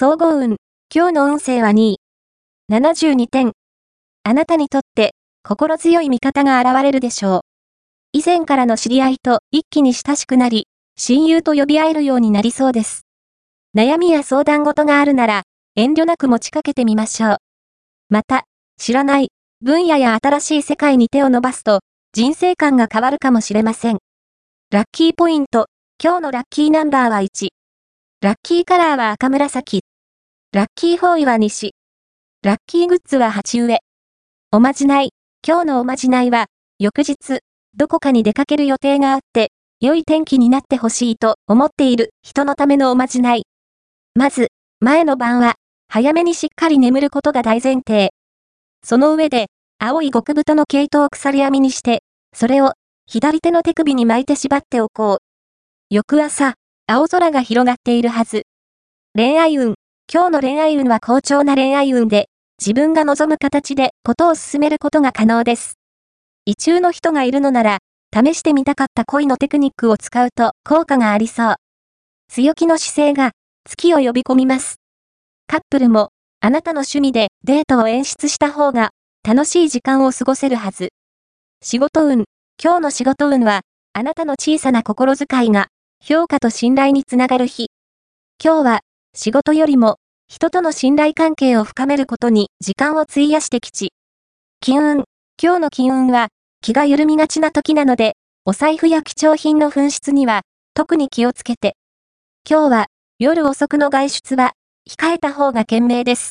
総合運。今日の運勢は2位。72点。あなたにとって心強い味方が現れるでしょう。以前からの知り合いと一気に親しくなり、親友と呼び合えるようになりそうです。悩みや相談事があるなら、遠慮なく持ちかけてみましょう。また、知らない分野や新しい世界に手を伸ばすと、人生観が変わるかもしれません。ラッキーポイント。今日のラッキーナンバーは1。ラッキーカラーは赤紫。ラッキーホーイは西。ラッキーグッズは鉢植え。おまじない。今日のおまじないは、翌日、どこかに出かける予定があって、良い天気になってほしいと思っている人のためのおまじない。まず、前の晩は、早めにしっかり眠ることが大前提。その上で、青い極太の毛糸を鎖編みにして、それを、左手の手首に巻いて縛っておこう。翌朝、青空が広がっているはず。恋愛運。今日の恋愛運は好調な恋愛運で、自分が望む形でことを進めることが可能です。異中の人がいるのなら、試してみたかった恋のテクニックを使うと効果がありそう。強気の姿勢が月を呼び込みます。カップルもあなたの趣味でデートを演出した方が楽しい時間を過ごせるはず。仕事運。今日の仕事運はあなたの小さな心遣いが評価と信頼につながる日。今日は仕事よりも人との信頼関係を深めることに時間を費やしてきち。金運。今日の金運は気が緩みがちな時なので、お財布や貴重品の紛失には、特に気をつけて。今日は、夜遅くの外出は、控えた方が賢明です。